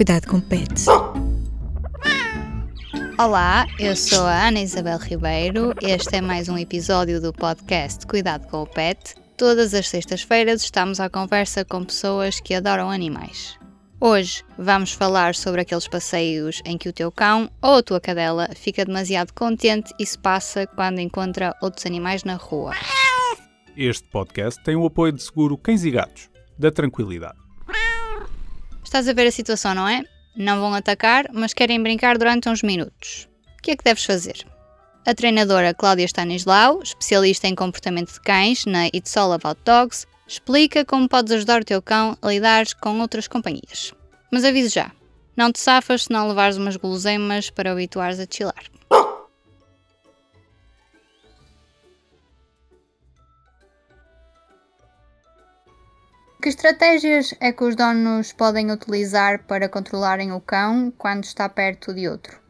Cuidado com pets. Olá, eu sou a Ana Isabel Ribeiro. Este é mais um episódio do podcast Cuidado com o Pet. Todas as sextas-feiras estamos à conversa com pessoas que adoram animais. Hoje vamos falar sobre aqueles passeios em que o teu cão ou a tua cadela fica demasiado contente e se passa quando encontra outros animais na rua. Este podcast tem o apoio de seguro Cães e Gatos, da Tranquilidade. Estás a ver a situação, não é? Não vão atacar, mas querem brincar durante uns minutos. O que é que deves fazer? A treinadora Cláudia Stanislau, especialista em comportamento de cães na It's All About Dogs, explica como podes ajudar o teu cão a lidar com outras companhias. Mas aviso já, não te safas se não levares umas guloseimas para habituares a chilar. Que estratégias é que os donos podem utilizar para controlarem o cão quando está perto de outro?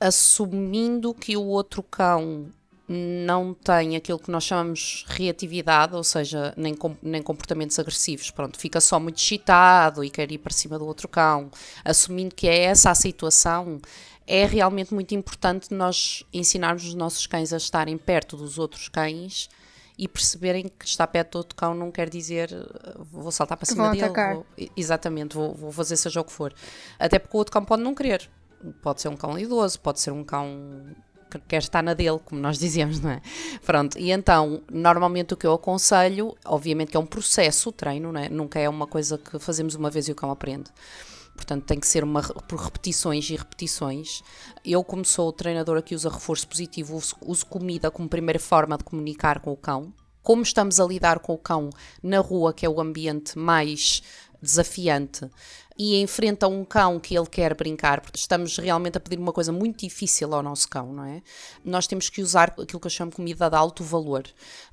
Assumindo que o outro cão não tem aquilo que nós chamamos reatividade, ou seja, nem, nem comportamentos agressivos, pronto, fica só muito excitado e quer ir para cima do outro cão, assumindo que é essa a situação, é realmente muito importante nós ensinarmos os nossos cães a estarem perto dos outros cães e perceberem que estar perto do outro cão não quer dizer vou saltar para cima dele. Vou, exatamente, vou, vou fazer seja o que for. Até porque o outro cão pode não querer. Pode ser um cão idoso, pode ser um cão que quer estar na dele, como nós dizemos, não é? Pronto, e então, normalmente o que eu aconselho, obviamente que é um processo, o treino, não é? Nunca é uma coisa que fazemos uma vez e o cão aprende. Portanto, tem que ser uma, por repetições e repetições. Eu, como sou treinadora que usa reforço positivo, uso, uso comida como primeira forma de comunicar com o cão. Como estamos a lidar com o cão na rua, que é o ambiente mais desafiante, e enfrenta um cão que ele quer brincar, porque estamos realmente a pedir uma coisa muito difícil ao nosso cão, não é? Nós temos que usar aquilo que eu chamo de comida de alto valor.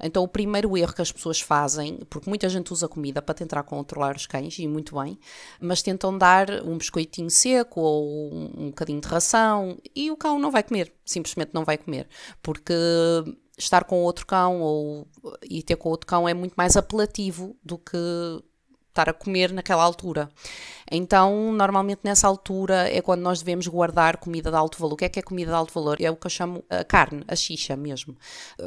Então, o primeiro erro que as pessoas fazem, porque muita gente usa comida para tentar controlar os cães, e muito bem, mas tentam dar um biscoitinho seco ou um, bocadinho de ração e o cão não vai comer, simplesmente não vai comer, porque estar com outro cão ou e ter com outro cão é muito mais apelativo do que estar a comer naquela altura. Então, normalmente nessa altura é quando nós devemos guardar comida de alto valor. O que é que é comida de alto valor? É o que eu chamo a carne, a xixa mesmo.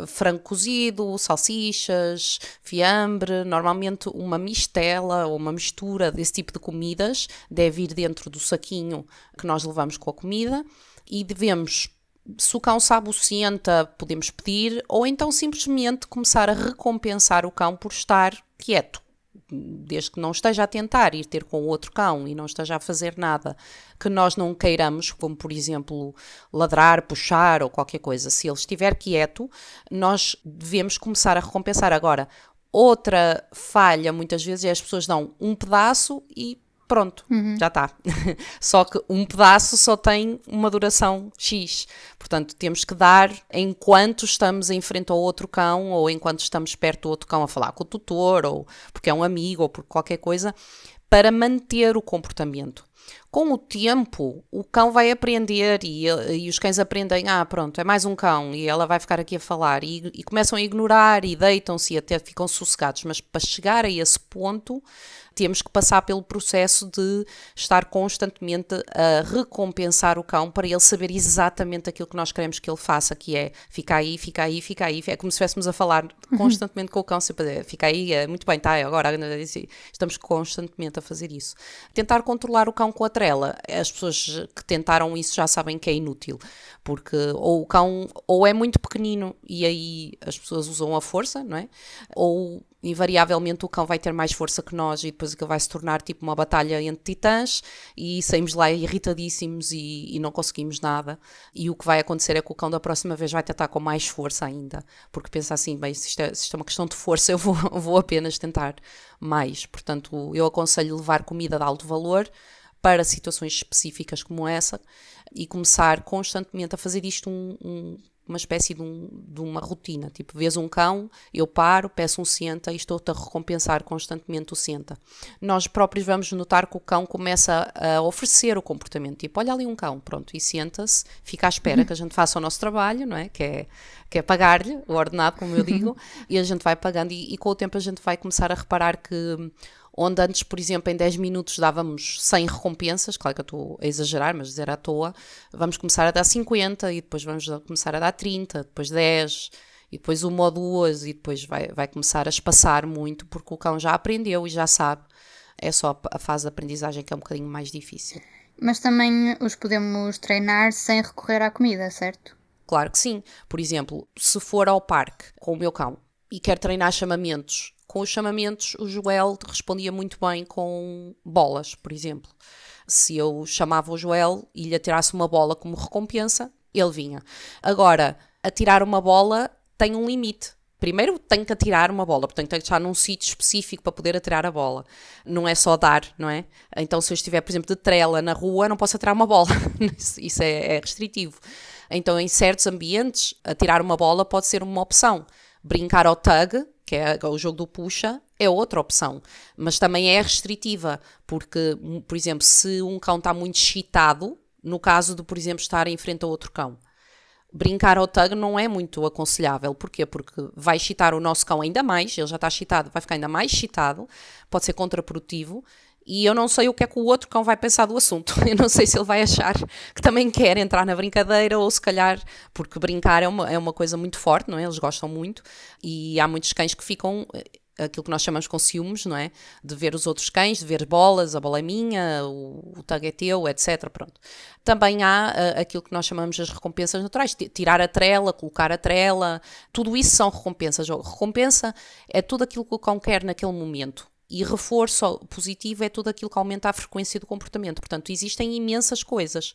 Frango cozido, salsichas, fiambre, normalmente uma mistela ou uma mistura desse tipo de comidas deve ir dentro do saquinho que nós levamos com a comida e devemos se o cão sabe o senta, podemos pedir, ou então simplesmente começar a recompensar o cão por estar quieto desde que não esteja a tentar ir ter com outro cão e não esteja a fazer nada que nós não queiramos, como por exemplo ladrar, puxar ou qualquer coisa, se ele estiver quieto, nós devemos começar a recompensar. Agora, outra falha muitas vezes é as pessoas dão um pedaço e pronto, uhum. já está. só que um pedaço só tem uma duração X. Portanto, temos que dar enquanto estamos em frente ao outro cão ou enquanto estamos perto do outro cão a falar com o tutor ou porque é um amigo ou por qualquer coisa, para manter o comportamento. Com o tempo, o cão vai aprender e, e, os cães aprendem, ah, pronto, é mais um cão e ela vai ficar aqui a falar e, e começam a ignorar e deitam-se e até ficam sossegados. Mas para chegar a esse ponto, temos que passar pelo processo de estar constantemente a recompensar o cão para ele saber exatamente aquilo que nós queremos que ele faça, que é fica aí, fica aí, fica aí. É como se estivéssemos a falar uhum. constantemente com o cão, sempre fica aí, é muito bem, tá, agora estamos constantemente a fazer isso. Tentar controlar o cão com a trela. As pessoas que tentaram isso já sabem que é inútil, porque ou o cão ou é muito pequenino e aí as pessoas usam a força, não é? Ou invariavelmente o cão vai ter mais força que nós e depois aquilo vai se tornar tipo uma batalha entre titãs e saímos lá irritadíssimos e, e, não conseguimos nada. E o que vai acontecer é que o cão da próxima vez vai tentar com mais força ainda, porque pensa assim: bem, se isto é, se isto é uma questão de força, eu vou, vou apenas tentar mais. Portanto, eu aconselho levar comida de alto valor para situações específicas como essa e começar constantemente a fazer isto um, um uma espécie de, um, de, uma rotina. Tipo, vês um cão, eu paro, peço um senta e estou-te a recompensar constantemente o senta. Nós próprios vamos notar que o cão começa a oferecer o comportamento. Tipo, olha ali um cão, pronto, e senta-se, fica à espera que a gente faça o nosso trabalho, não é? Que é, que é pagar-lhe o ordenado, como eu digo, e a gente vai pagando. E, e com o tempo a gente vai começar a reparar que onde antes, por exemplo, em 10 minutos dávamos 100 recompensas, claro que eu estou a exagerar, mas dizer à toa, vamos começar a dar 50 e depois vamos começar a dar 30, depois 10 e depois uma ou duas e depois vai, vai começar a espaçar muito porque o cão já aprendeu e já sabe. É só a fase de aprendizagem que é um bocadinho mais difícil. Mas também os podemos treinar sem recorrer à comida, certo? Claro que sim. Por exemplo, se for ao parque com o meu cão e quer treinar chamamentos, com os chamamentos o Joel respondia muito bem com bolas, por exemplo. Se eu chamava o Joel e lhe atirasse uma bola como recompensa, ele vinha. Agora, atirar uma bola tem um limite. Primeiro tenho que atirar uma bola, portanto tenho que estar num sítio específico para poder atirar a bola. Não é só dar, não é? Então se eu estiver, por exemplo, de trela na rua, não posso atirar uma bola. Isso é, é restritivo. Então em certos ambientes, atirar uma bola pode ser uma opção. Brincar ao tug, que é o jogo do puxa, é outra opção. Mas também é restritiva, porque, por exemplo, se um cão está muito excitado, no caso de, por exemplo, estar em frente a outro cão, brincar ao tug não é muito aconselhável. Porquê? Porque vai excitar o nosso cão ainda mais, ele já está excitado, vai ficar ainda mais excitado, pode ser contraprodutivo. E eu não sei o que é que o outro cão vai pensar do assunto. Eu não sei se ele vai achar que também quer entrar na brincadeira ou se calhar, porque brincar é uma, é uma coisa muito forte, não é? Eles gostam muito e há muitos cães que ficam aquilo que nós chamamos com ciúmes, não é? De ver os outros cães, de ver bolas, a bola é minha, o, o tag é teu, etc. Pronto. Também há uh, aquilo que nós chamamos as recompensas naturais, tirar a trela, colocar a trela, tudo isso são recompensas. Recompensa é tudo aquilo que o cão quer naquele momento. E reforço positivo é tudo aquilo que aumenta a frequência do comportamento. Portanto, existem imensas coisas.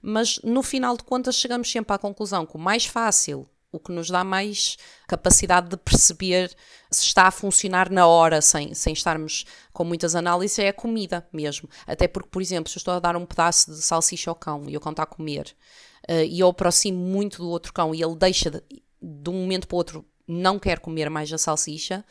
Mas no final de contas, chegamos sempre à conclusão que o mais fácil o que nos dá mais capacidade de perceber se está a funcionar na hora, sem, sem estarmos com muitas análises, é a comida mesmo. Até porque, por exemplo, se eu estou a dar um pedaço de salsicha ao cão e o cão está a comer, uh, e eu aproximo muito do outro cão e ele deixa de, de um momento para o outro, não quer comer mais a salsicha,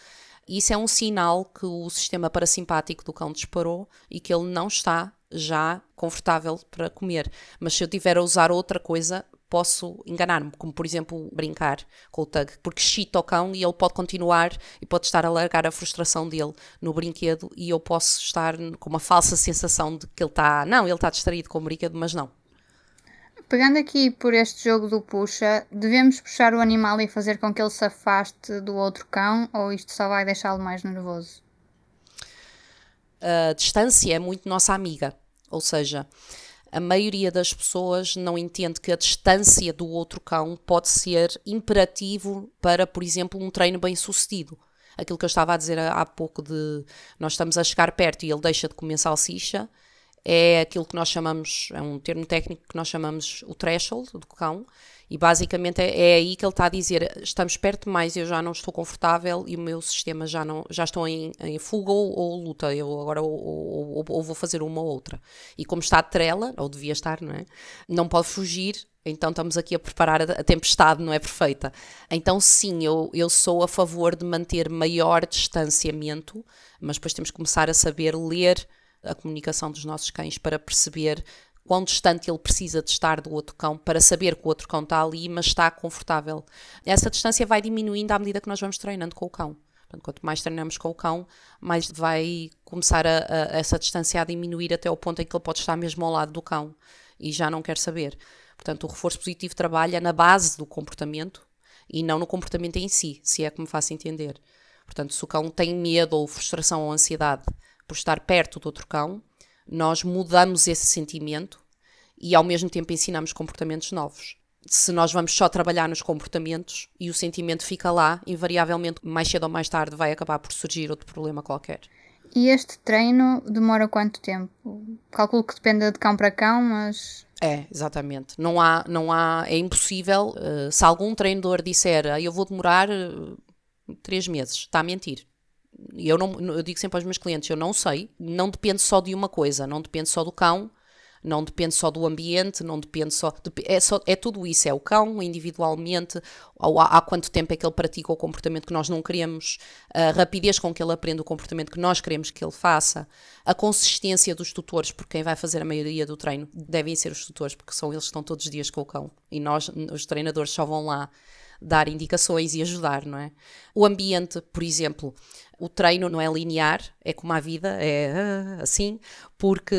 isso é um sinal que o sistema parasimpático do cão disparou e que ele não está já confortável para comer. Mas se eu tiver a usar outra coisa, posso enganar-me, como por exemplo brincar com o tug, porque chita o cão e ele pode continuar e pode estar a largar a frustração dele no brinquedo e eu posso estar com uma falsa sensação de que ele está, não, ele está distraído com o brinquedo, mas não. Pegando aqui por este jogo do puxa, devemos puxar o animal e fazer com que ele se afaste do outro cão ou isto só vai deixá-lo mais nervoso? A distância é muito nossa amiga, ou seja, a maioria das pessoas não entende que a distância do outro cão pode ser imperativo para, por exemplo, um treino bem sucedido. Aquilo que eu estava a dizer há pouco de nós estamos a chegar perto e ele deixa de comer salsicha, é aquilo que nós chamamos, é um termo técnico que nós chamamos o threshold do cão, e basicamente é, é, aí que ele está a dizer: estamos perto demais, eu já não estou confortável e o meu sistema já não já estão em, em fuga ou, ou, luta. Eu agora ou, ou, ou, vou fazer uma ou outra. E como está de trela, ou devia estar, não é? Não pode fugir. Então estamos aqui a preparar a tempestade, não é perfeita. Então sim, eu, eu sou a favor de manter maior distanciamento, mas depois temos que começar a saber ler a comunicação dos nossos cães para perceber quão distante ele precisa de estar do outro cão para saber que o outro cão está ali, mas está confortável. Essa distância vai diminuindo à medida que nós vamos treinando com o cão. Portanto, quanto mais treinamos com o cão, mais vai começar a, a, essa distância a diminuir até o ponto em que ele pode estar mesmo ao lado do cão e já não quer saber. Portanto, o reforço positivo trabalha na base do comportamento e não no comportamento em si, se é que me faço entender. Portanto, se o cão tem medo ou frustração ou ansiedade por estar perto do outro cão, nós mudamos esse sentimento e ao mesmo tempo ensinamos comportamentos novos. Se nós vamos só trabalhar nos comportamentos e o sentimento fica lá, invariavelmente, mais cedo ou mais tarde, vai acabar por surgir outro problema qualquer. E este treino demora quanto tempo? Calculo que dependa de cão para cão, mas. É, exatamente. Não há, não há, é impossível. Uh, se algum treinador disser ah, eu vou demorar uh, três meses, está a mentir eu, não, eu digo sempre aos meus clientes, eu não sei, não depende só de uma coisa, não depende só do cão, não depende só do ambiente, não depende só, é, só, é tudo isso, é o cão individualmente, ou há, há, quanto tempo é que ele pratica o comportamento que nós não queremos, a rapidez com que ele aprende o comportamento que nós queremos que ele faça, a consistência dos tutores, porque quem vai fazer a maioria do treino devem ser os tutores, porque são eles que estão todos os dias com o cão, e nós, os treinadores, só vão lá dar indicações e ajudar, não é? O ambiente, por exemplo, o treino não é linear, é como a vida, é ah, assim, porque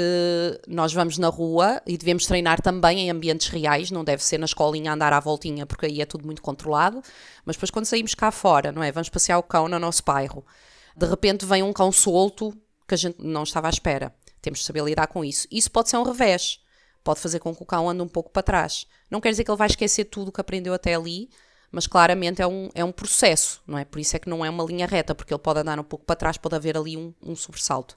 nós vamos na rua e devemos treinar também em ambientes reais, não deve ser na escolinha andar à voltinha, porque aí é tudo muito controlado, mas depois quando saímos cá fora, não é? Vamos passear o cão no nosso bairro. De repente vem um cão solto que a gente não estava à espera. Temos de saber lidar com isso. Isso pode ser um revés. Pode fazer com que o cão ande um pouco para trás. Não quer dizer que ele vai esquecer tudo o que aprendeu até ali, mas claramente é um, é um processo, não é? Por isso é que não é uma linha reta, porque ele pode andar um pouco para trás, pode haver ali um, um sobressalto.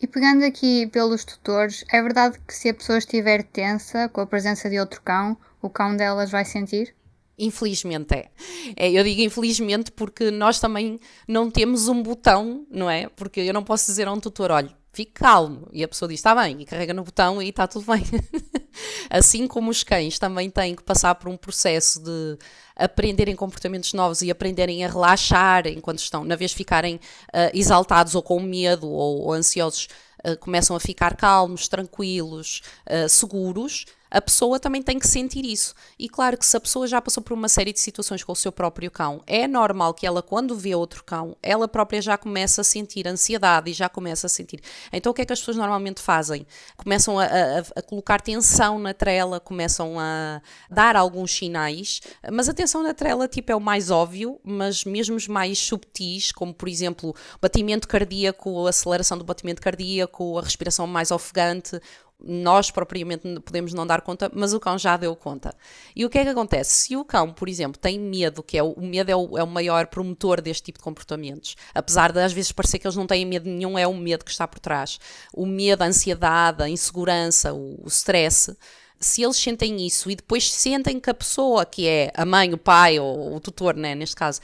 E pegando aqui pelos tutores, é verdade que se a pessoa estiver tensa com a presença de outro cão, o cão delas vai sentir? Infelizmente é. é. Eu digo infelizmente porque nós também não temos um botão, não é? Porque eu não posso dizer a um tutor, olha, fique calmo. E a pessoa diz, está bem, e carrega no botão e está tudo bem. assim como os cães também têm que passar por um processo de aprenderem comportamentos novos e aprenderem a relaxar enquanto estão, na vez ficarem uh, exaltados ou com medo ou, ou ansiosos, uh, começam a ficar calmos, tranquilos, uh, seguros a pessoa também tem que sentir isso. E claro que se a pessoa já passou por uma série de situações com o seu próprio cão, é normal que ela, quando vê outro cão, ela própria já começa a sentir ansiedade e já começa a sentir. Então o que é que as pessoas normalmente fazem? Começam a, a, a colocar tensão na trela, começam a dar alguns sinais, mas a tensão na trela tipo é o mais óbvio, mas mesmo os mais subtis, como por exemplo batimento cardíaco, aceleração do batimento cardíaco, a respiração mais ofegante, nós propriamente podemos não dar conta, mas o cão já deu conta. E o que é que acontece? Se o cão, por exemplo, tem medo, que é o, o medo é o, é o, maior promotor deste tipo de comportamentos, apesar de às vezes parecer que eles não têm medo nenhum, é o medo que está por trás. O medo, a ansiedade, a insegurança, o, o stress se eles sentem isso e depois sentem que a pessoa, que é a mãe, o pai ou o tutor, né, neste caso,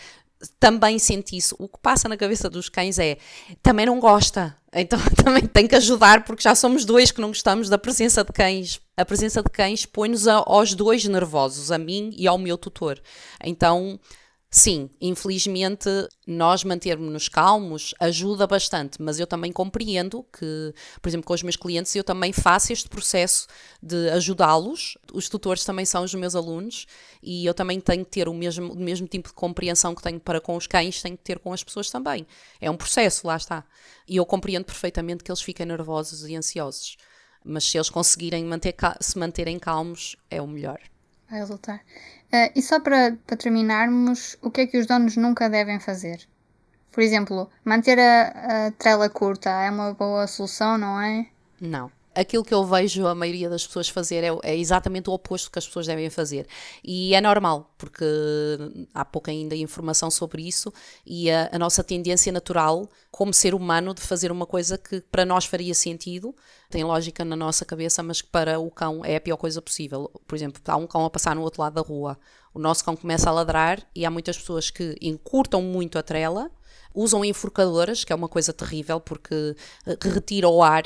também sente isso. O que passa na cabeça dos cães é também não gosta, então também tem que ajudar porque já somos dois que não gostamos da presença de cães. A presença de cães põe-nos aos dois nervosos, a mim e ao meu tutor. Então Sim, infelizmente nós mantermos-nos calmos ajuda bastante, mas eu também compreendo que, por exemplo, com os meus clientes, eu também faço este processo de ajudá-los. Os tutores também são os meus alunos e eu também tenho que ter o mesmo, o mesmo tipo de compreensão que tenho para com os cães, tenho que ter com as pessoas também. É um processo, lá está. E eu compreendo perfeitamente que eles fiquem nervosos e ansiosos, mas se eles conseguirem manter, se manterem calmos, é o melhor vai resultar. Uh, e só para, para terminarmos, o que é que os donos nunca devem fazer? Por exemplo, manter a, a trela curta é uma boa solução, não é? Não aquilo que eu vejo a maioria das pessoas fazer é, é, exatamente o oposto que as pessoas devem fazer. E é normal, porque há pouca ainda informação sobre isso e a, a, nossa tendência natural, como ser humano, de fazer uma coisa que para nós faria sentido, tem lógica na nossa cabeça, mas que para o cão é a pior coisa possível. Por exemplo, há um cão a passar no outro lado da rua, o nosso cão começa a ladrar e há muitas pessoas que encurtam muito a trela usam enforcadoras, que é uma coisa terrível porque eh, retira o ar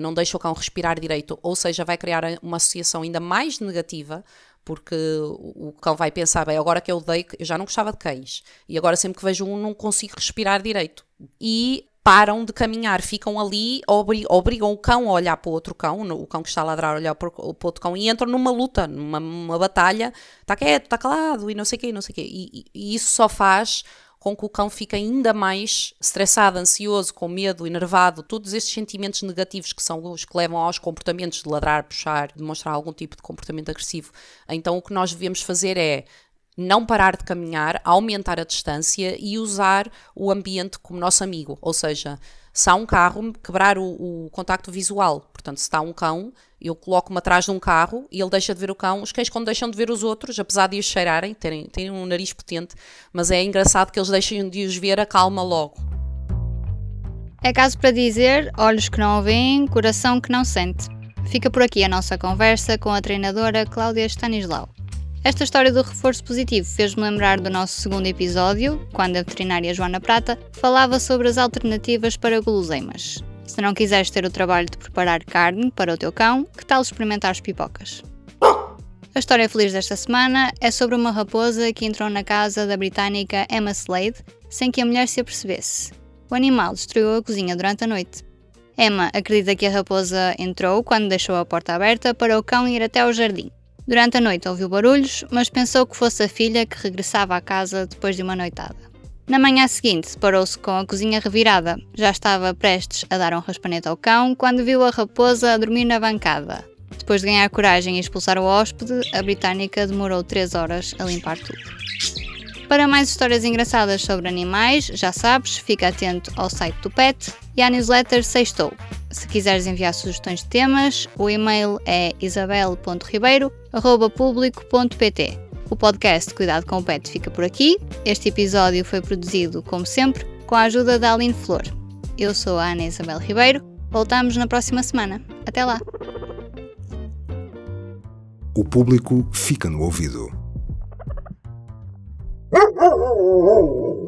não deixa o cão respirar direito, ou seja, vai criar uma associação ainda mais negativa, porque o cão vai pensar, bem, agora que eu dei, eu já não gostava de cães, e agora sempre que vejo um não consigo respirar direito. E param de caminhar, ficam ali, obrigam o cão a olhar para o outro cão, o cão que está a ladrar a olhar para o outro cão, e entram numa luta, numa batalha, está quieto, está calado, e não sei o quê, não sei o quê. E, e, e isso só faz com que o cão fique ainda mais estressado, ansioso, com medo, enervado, todos estes sentimentos negativos que são os que levam aos comportamentos de ladrar, puxar, demonstrar algum tipo de comportamento agressivo. Então o que nós devemos fazer é não parar de caminhar, aumentar a distância e usar o ambiente como nosso amigo. Ou seja, se há um carro, quebrar o, o contacto visual. Portanto, se está um cão, eu coloco-me atrás de um carro e ele deixa de ver o cão. Os cães, quando deixam de ver os outros, apesar de os cheirarem, terem, terem um nariz potente, mas é engraçado que eles deixem de os ver, acalma logo. É caso para dizer: olhos que não veem, coração que não sente. Fica por aqui a nossa conversa com a treinadora Cláudia Stanislau. Esta história do reforço positivo fez-me lembrar do nosso segundo episódio, quando a veterinária Joana Prata falava sobre as alternativas para guloseimas. Se não quiseres ter o trabalho de preparar carne para o teu cão, que tal experimentar as pipocas? A história feliz desta semana é sobre uma raposa que entrou na casa da britânica Emma Slade sem que a mulher se apercebesse. O animal destruiu a cozinha durante a noite. Emma acredita que a raposa entrou quando deixou a porta aberta para o cão ir até ao jardim. Durante a noite ouviu barulhos, mas pensou que fosse a filha que regressava à casa depois de uma noitada. Na manhã seguinte, deparou-se com a cozinha revirada. Já estava prestes a dar um raspanete ao cão quando viu a raposa a dormir na bancada. Depois de ganhar coragem e expulsar o hóspede, a britânica demorou 3 horas a limpar tudo. Para mais histórias engraçadas sobre animais, já sabes, fica atento ao site do PET e à newsletter Sextou. Se quiseres enviar sugestões de temas, o e-mail é isabel.ribeiro.publico.pt. O podcast Cuidado com o Pet fica por aqui. Este episódio foi produzido, como sempre, com a ajuda da Aline Flor. Eu sou a Ana Isabel Ribeiro. Voltamos na próxima semana. Até lá! O público fica no ouvido.